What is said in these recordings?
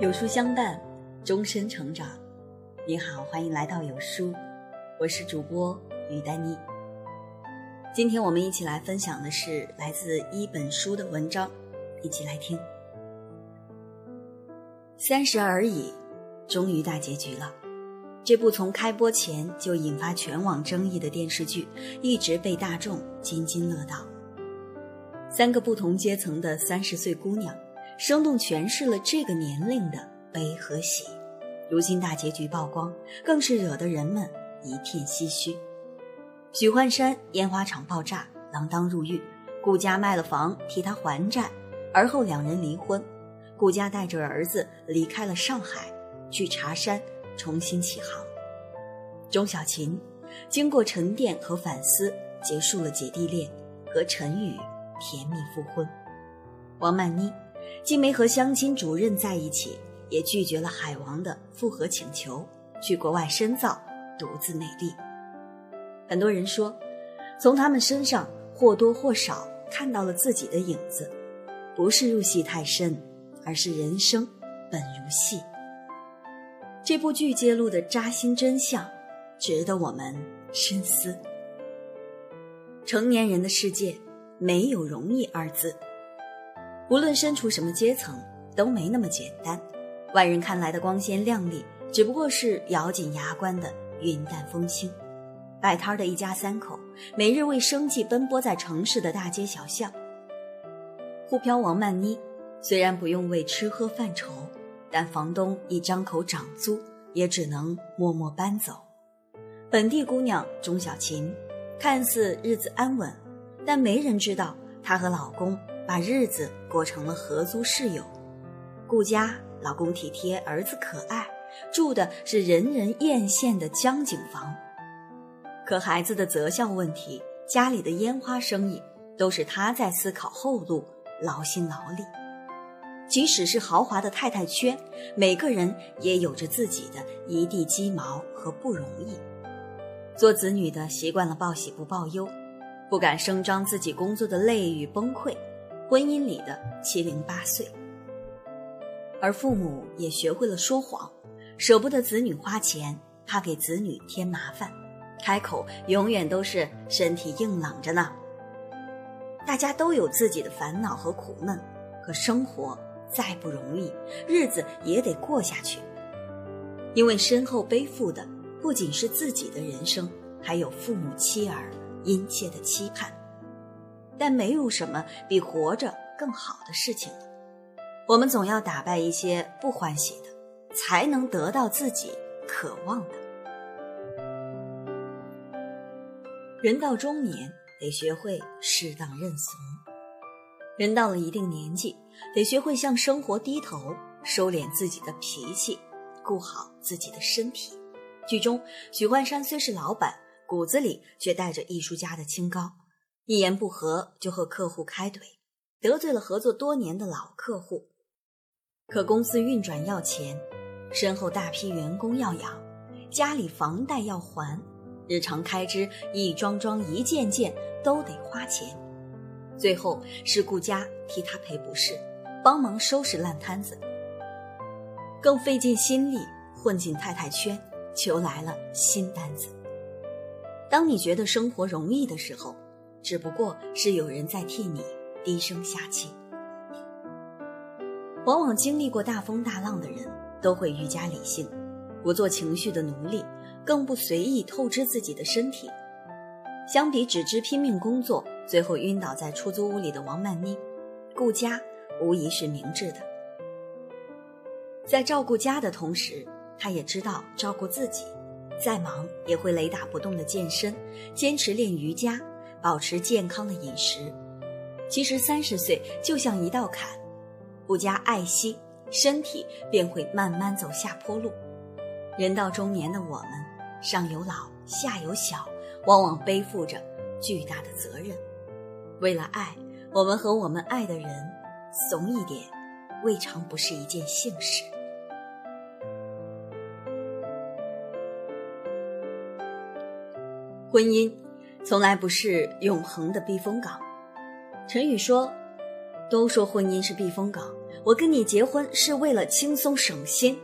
有书相伴，终身成长。你好，欢迎来到有书，我是主播于丹妮。今天我们一起来分享的是来自一本书的文章，一起来听。三十而已，终于大结局了。这部从开播前就引发全网争议的电视剧，一直被大众津津乐道。三个不同阶层的三十岁姑娘。生动诠释了这个年龄的悲和喜，如今大结局曝光，更是惹得人们一片唏嘘。许幻山烟花厂爆炸，锒铛入狱，顾家卖了房替他还债，而后两人离婚。顾家带着儿子离开了上海，去茶山重新起航。钟小琴经过沉淀和反思，结束了姐弟恋，和陈宇甜蜜复婚。王曼妮。既没和相亲主任在一起，也拒绝了海王的复合请求，去国外深造，独自美丽。很多人说，从他们身上或多或少看到了自己的影子，不是入戏太深，而是人生本如戏。这部剧揭露的扎心真相，值得我们深思。成年人的世界，没有容易二字。无论身处什么阶层，都没那么简单。外人看来的光鲜亮丽，只不过是咬紧牙关的云淡风轻。摆摊的一家三口，每日为生计奔波在城市的大街小巷。沪漂王曼妮虽然不用为吃喝犯愁，但房东一张口涨租，也只能默默搬走。本地姑娘钟小琴，看似日子安稳，但没人知道她和老公。把日子过成了合租室友，顾家老公体贴，儿子可爱，住的是人人艳羡的江景房。可孩子的择校问题，家里的烟花生意，都是他在思考后路，劳心劳力。即使是豪华的太太圈，每个人也有着自己的一地鸡毛和不容易。做子女的习惯了报喜不报忧，不敢声张自己工作的累与崩溃。婚姻里的七零八碎，而父母也学会了说谎，舍不得子女花钱，怕给子女添麻烦，开口永远都是身体硬朗着呢。大家都有自己的烦恼和苦闷，可生活再不容易，日子也得过下去。因为身后背负的不仅是自己的人生，还有父母妻儿殷切的期盼。但没有什么比活着更好的事情了。我们总要打败一些不欢喜的，才能得到自己渴望的。人到中年，得学会适当认怂；人到了一定年纪，得学会向生活低头，收敛自己的脾气，顾好自己的身体。剧中，许幻山虽是老板，骨子里却带着艺术家的清高。一言不合就和客户开怼，得罪了合作多年的老客户。可公司运转要钱，身后大批员工要养，家里房贷要还，日常开支一桩桩一件件都得花钱。最后是顾家替他赔不是，帮忙收拾烂摊子，更费尽心力混进太太圈，求来了新单子。当你觉得生活容易的时候，只不过是有人在替你低声下气。往往经历过大风大浪的人，都会愈加理性，不做情绪的奴隶，更不随意透支自己的身体。相比只知拼命工作，最后晕倒在出租屋里的王曼妮，顾家无疑是明智的。在照顾家的同时，她也知道照顾自己，再忙也会雷打不动的健身，坚持练瑜伽。保持健康的饮食，其实三十岁就像一道坎，不加爱惜，身体便会慢慢走下坡路。人到中年的我们，上有老，下有小，往往背负着巨大的责任。为了爱，我们和我们爱的人怂一点，未尝不是一件幸事。婚姻。从来不是永恒的避风港。陈宇说：“都说婚姻是避风港，我跟你结婚是为了轻松省心，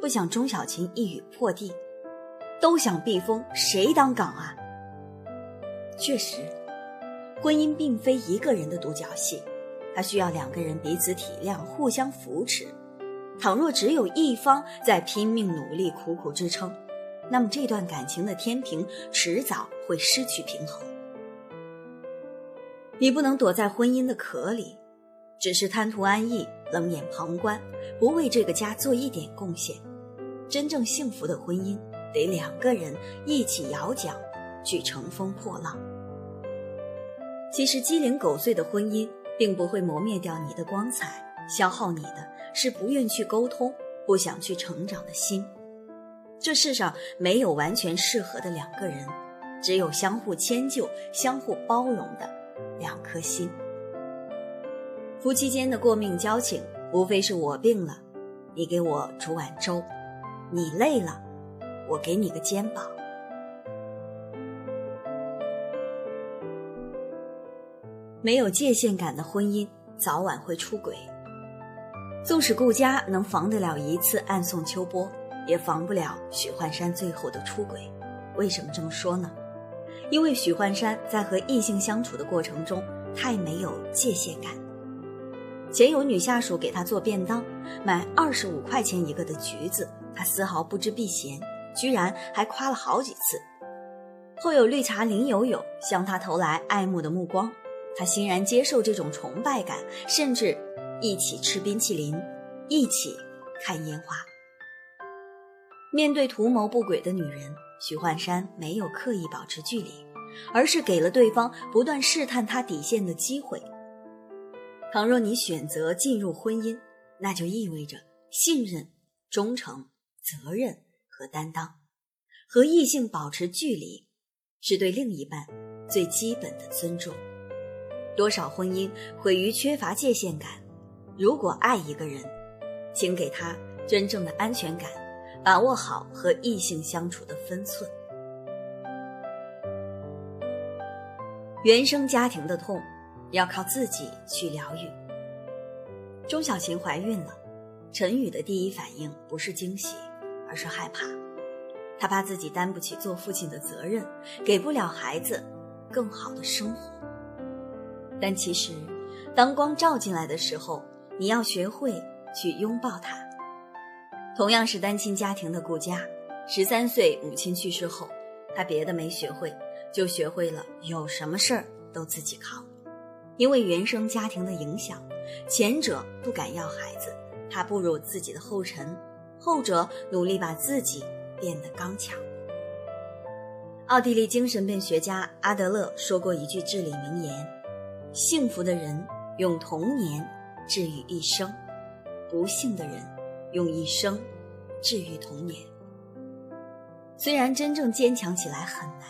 不想钟小琴一语破地，都想避风，谁当港啊？确实，婚姻并非一个人的独角戏，它需要两个人彼此体谅、互相扶持。倘若只有一方在拼命努力、苦苦支撑，那么这段感情的天平迟早会失去平衡。你不能躲在婚姻的壳里。只是贪图安逸，冷眼旁观，不为这个家做一点贡献。真正幸福的婚姻，得两个人一起摇桨，去乘风破浪。其实鸡零狗碎的婚姻，并不会磨灭掉你的光彩，消耗你的是不愿去沟通、不想去成长的心。这世上没有完全适合的两个人，只有相互迁就、相互包容的两颗心。夫妻间的过命交情，无非是我病了，你给我煮碗粥；你累了，我给你个肩膀。没有界限感的婚姻，早晚会出轨。纵使顾家能防得了一次暗送秋波，也防不了许幻山最后的出轨。为什么这么说呢？因为许幻山在和异性相处的过程中，太没有界限感。前有女下属给他做便当，买二十五块钱一个的橘子，他丝毫不知避嫌，居然还夸了好几次。后有绿茶林有有向他投来爱慕的目光，他欣然接受这种崇拜感，甚至一起吃冰淇淋，一起看烟花。面对图谋不轨的女人，许幻山没有刻意保持距离，而是给了对方不断试探他底线的机会。倘若你选择进入婚姻，那就意味着信任、忠诚、责任和担当。和异性保持距离，是对另一半最基本的尊重。多少婚姻毁于缺乏界限感。如果爱一个人，请给他真正的安全感，把握好和异性相处的分寸。原生家庭的痛。要靠自己去疗愈。钟小琴怀孕了，陈宇的第一反应不是惊喜，而是害怕。他怕自己担不起做父亲的责任，给不了孩子更好的生活。但其实，当光照进来的时候，你要学会去拥抱它。同样是单亲家庭的顾佳，十三岁母亲去世后，他别的没学会，就学会了有什么事儿都自己扛。因为原生家庭的影响，前者不敢要孩子，怕步入自己的后尘；后者努力把自己变得刚强。奥地利精神病学家阿德勒说过一句至理名言：“幸福的人用童年治愈一生，不幸的人用一生治愈童年。”虽然真正坚强起来很难，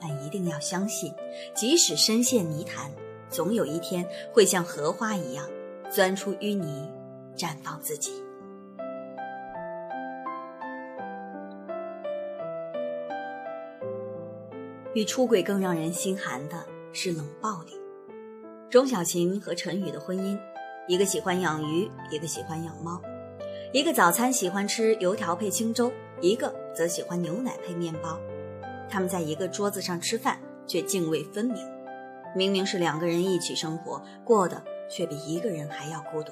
但一定要相信，即使深陷泥潭。总有一天会像荷花一样钻出淤泥，绽放自己。比出轨更让人心寒的是冷暴力。钟小琴和陈宇的婚姻，一个喜欢养鱼，一个喜欢养猫；一个早餐喜欢吃油条配清粥，一个则喜欢牛奶配面包。他们在一个桌子上吃饭，却泾渭分明。明明是两个人一起生活，过的却比一个人还要孤独。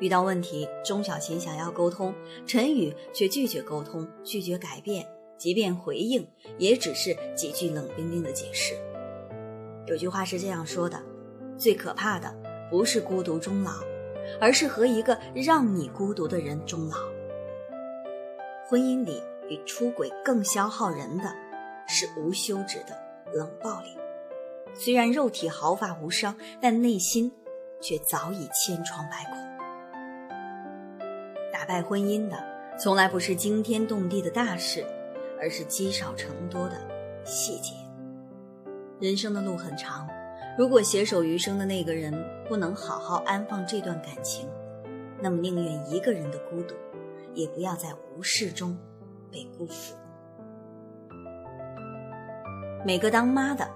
遇到问题，钟小琴想要沟通，陈宇却拒绝沟通，拒绝改变，即便回应，也只是几句冷冰冰的解释。有句话是这样说的：最可怕的不是孤独终老，而是和一个让你孤独的人终老。婚姻里比出轨更消耗人的，是无休止的冷暴力。虽然肉体毫发无伤，但内心却早已千疮百孔。打败婚姻的，从来不是惊天动地的大事，而是积少成多的细节。人生的路很长，如果携手余生的那个人不能好好安放这段感情，那么宁愿一个人的孤独，也不要在无事中被辜负。每个当妈的。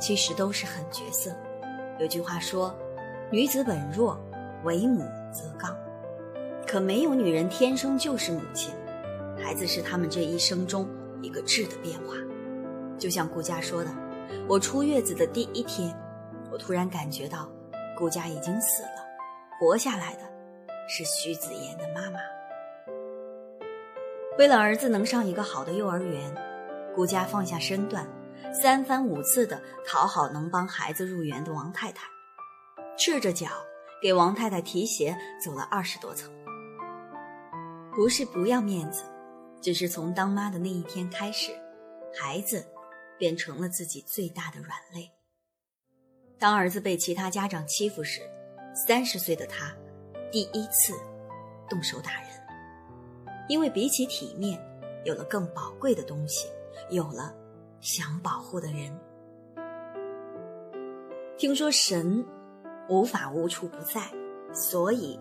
其实都是狠角色。有句话说：“女子本弱，为母则刚。可没有女人天生就是母亲，孩子是他们这一生中一个质的变化。就像顾佳说的：“我出月子的第一天，我突然感觉到顾佳已经死了，活下来的是徐子言的妈妈。”为了儿子能上一个好的幼儿园，顾家放下身段，三番五次的讨好能帮孩子入园的王太太，赤着脚给王太太提鞋走了二十多层。不是不要面子，只是从当妈的那一天开始，孩子变成了自己最大的软肋。当儿子被其他家长欺负时，三十岁的他第一次动手打人。因为比起体面，有了更宝贵的东西，有了想保护的人。听说神无法无处不在，所以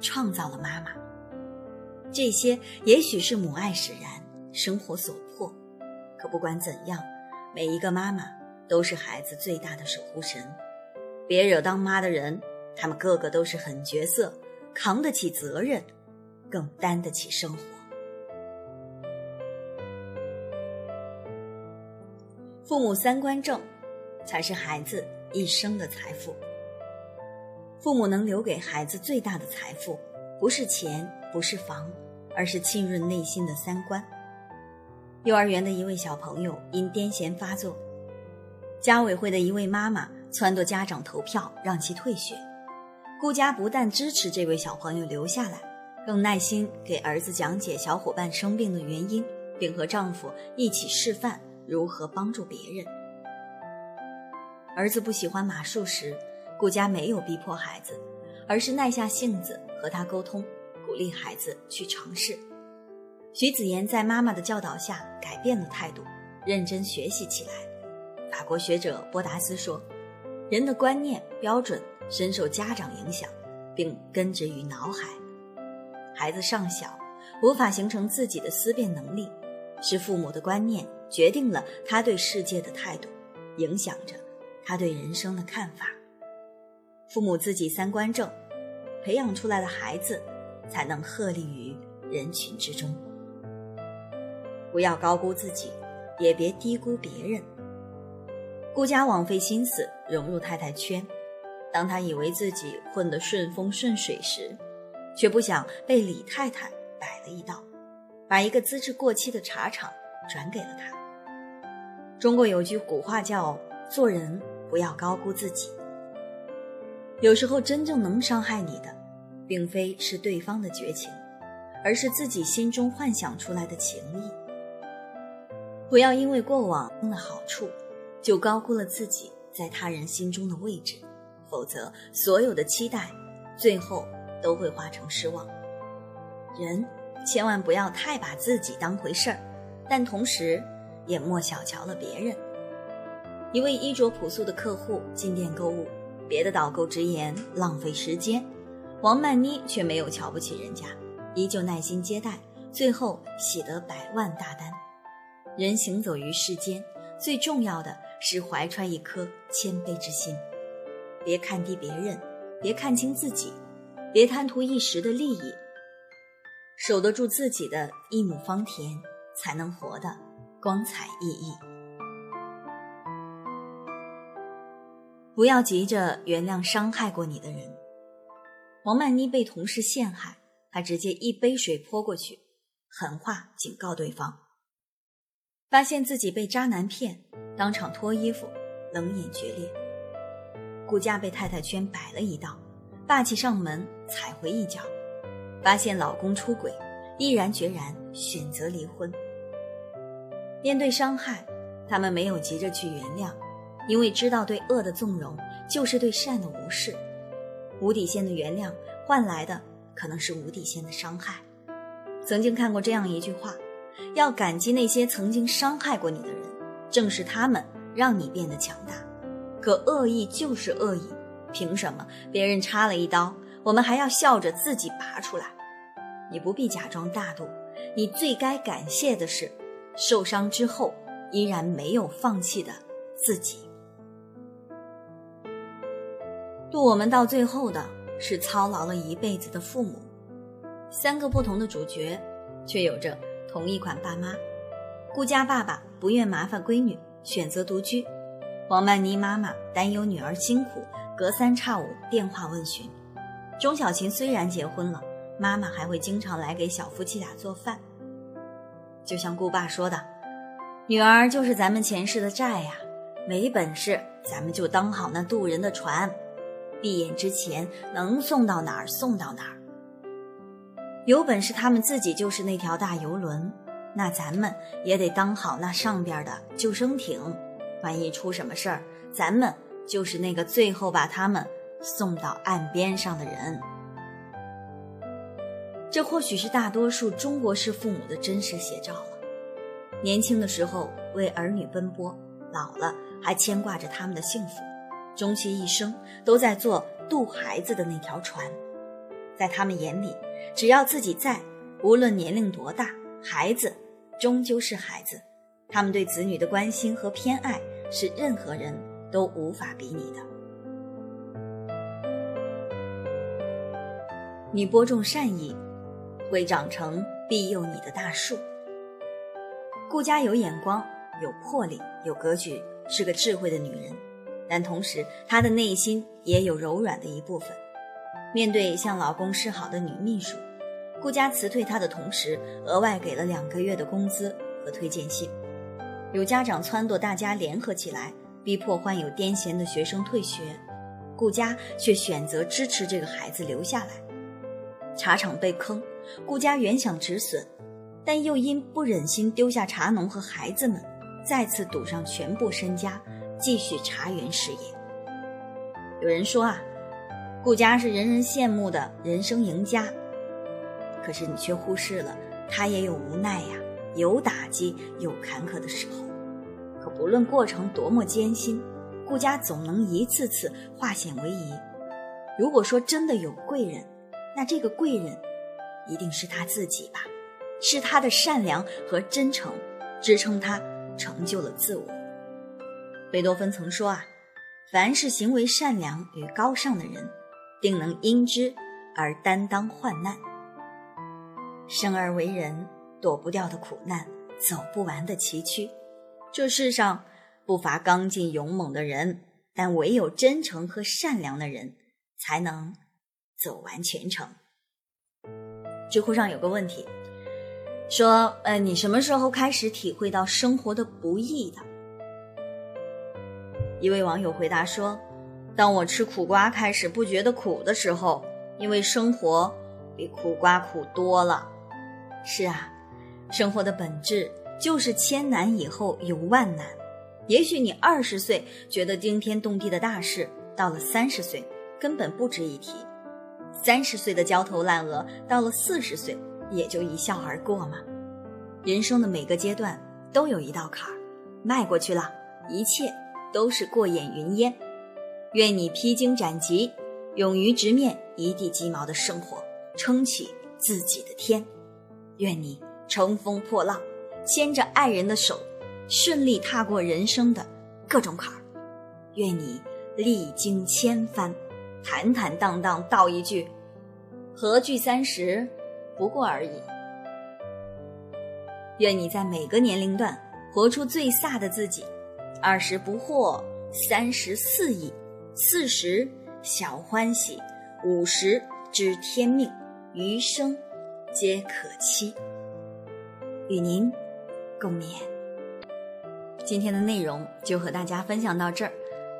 创造了妈妈。这些也许是母爱使然，生活所迫。可不管怎样，每一个妈妈都是孩子最大的守护神。别惹当妈的人，他们个个都是狠角色，扛得起责任。更担得起生活。父母三观正，才是孩子一生的财富。父母能留给孩子最大的财富，不是钱，不是房，而是浸润内心的三观。幼儿园的一位小朋友因癫痫发作，家委会的一位妈妈撺掇家长投票让其退学。顾家不但支持这位小朋友留下来。更耐心给儿子讲解小伙伴生病的原因，并和丈夫一起示范如何帮助别人。儿子不喜欢马术时，顾家没有逼迫孩子，而是耐下性子和他沟通，鼓励孩子去尝试。徐子言在妈妈的教导下改变了态度，认真学习起来。法国学者波达斯说：“人的观念标准深受家长影响，并根植于脑海。”孩子尚小，无法形成自己的思辨能力，是父母的观念决定了他对世界的态度，影响着他对人生的看法。父母自己三观正，培养出来的孩子才能鹤立于人群之中。不要高估自己，也别低估别人。顾家枉费心思融入太太圈，当他以为自己混得顺风顺水时，却不想被李太太摆了一道，把一个资质过期的茶厂转给了他。中国有句古话叫“做人不要高估自己”。有时候，真正能伤害你的，并非是对方的绝情，而是自己心中幻想出来的情谊。不要因为过往的好处，就高估了自己在他人心中的位置，否则所有的期待，最后。都会化成失望。人千万不要太把自己当回事儿，但同时也莫小瞧了别人。一位衣着朴素的客户进店购物，别的导购直言浪费时间，王曼妮却没有瞧不起人家，依旧耐心接待，最后喜得百万大单。人行走于世间，最重要的是怀揣一颗谦卑之心，别看低别人，别看轻自己。别贪图一时的利益，守得住自己的一亩方田，才能活得光彩熠熠。不要急着原谅伤害过你的人。王曼妮被同事陷害，她直接一杯水泼过去，狠话警告对方。发现自己被渣男骗，当场脱衣服，冷眼决裂。顾家被太太圈摆了一道。霸气上门踩回一脚，发现老公出轨，毅然决然选择离婚。面对伤害，他们没有急着去原谅，因为知道对恶的纵容就是对善的无视。无底线的原谅换来的可能是无底线的伤害。曾经看过这样一句话：要感激那些曾经伤害过你的人，正是他们让你变得强大。可恶意就是恶意。凭什么别人插了一刀，我们还要笑着自己拔出来？你不必假装大度，你最该感谢的是，受伤之后依然没有放弃的自己。渡我们到最后的是操劳了一辈子的父母。三个不同的主角，却有着同一款爸妈。顾家爸爸不愿麻烦闺女，选择独居；王曼妮妈妈担忧女儿辛苦，隔三差五电话问询。钟小琴虽然结婚了，妈妈还会经常来给小夫妻俩做饭。就像顾爸说的：“女儿就是咱们前世的债呀，没本事咱们就当好那渡人的船，闭眼之前能送到哪儿送到哪儿。”有本事，他们自己就是那条大游轮，那咱们也得当好那上边的救生艇。万一出什么事儿，咱们就是那个最后把他们送到岸边上的人。这或许是大多数中国式父母的真实写照了。年轻的时候为儿女奔波，老了还牵挂着他们的幸福，终其一生都在做渡孩子的那条船。在他们眼里，只要自己在，无论年龄多大，孩子终究是孩子。他们对子女的关心和偏爱，是任何人都无法比拟的。你播种善意，会长成庇佑你的大树。顾家有眼光，有魄力，有格局，是个智慧的女人，但同时她的内心也有柔软的一部分。面对向老公示好的女秘书，顾家辞退她的同时，额外给了两个月的工资和推荐信。有家长撺掇大家联合起来，逼迫患有癫痫的学生退学，顾家却选择支持这个孩子留下来。茶厂被坑，顾家原想止损，但又因不忍心丢下茶农和孩子们，再次赌上全部身家，继续茶园事业。有人说啊。顾家是人人羡慕的人生赢家，可是你却忽视了他也有无奈呀，有打击，有坎坷的时候。可不论过程多么艰辛，顾家总能一次次化险为夷。如果说真的有贵人，那这个贵人一定是他自己吧？是他的善良和真诚支撑他成就了自我。贝多芬曾说啊，凡是行为善良与高尚的人。定能因之而担当患难。生而为人，躲不掉的苦难，走不完的崎岖。这世上不乏刚劲勇猛的人，但唯有真诚和善良的人，才能走完全程。知乎上有个问题，说：“呃，你什么时候开始体会到生活的不易的？”一位网友回答说。当我吃苦瓜开始不觉得苦的时候，因为生活比苦瓜苦多了。是啊，生活的本质就是千难以后有万难。也许你二十岁觉得惊天动地的大事，到了三十岁根本不值一提；三十岁的焦头烂额，到了四十岁也就一笑而过嘛。人生的每个阶段都有一道坎儿，迈过去了，一切都是过眼云烟。愿你披荆斩棘，勇于直面一地鸡毛的生活，撑起自己的天。愿你乘风破浪，牵着爱人的手，顺利踏过人生的各种坎儿。愿你历经千帆，坦坦荡荡道一句：何惧三十，不过而已。愿你在每个年龄段活出最飒的自己，二十不惑，三十肆意。四十小欢喜，五十知天命，余生皆可期。与您共勉。今天的内容就和大家分享到这儿，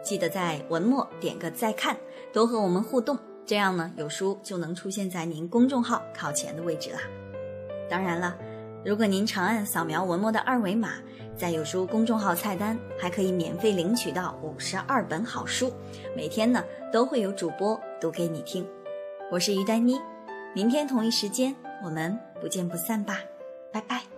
记得在文末点个再看，多和我们互动，这样呢有书就能出现在您公众号靠前的位置啦。当然了，如果您长按扫描文末的二维码。在有书公众号菜单还可以免费领取到五十二本好书，每天呢都会有主播读给你听。我是于丹妮，明天同一时间我们不见不散吧，拜拜。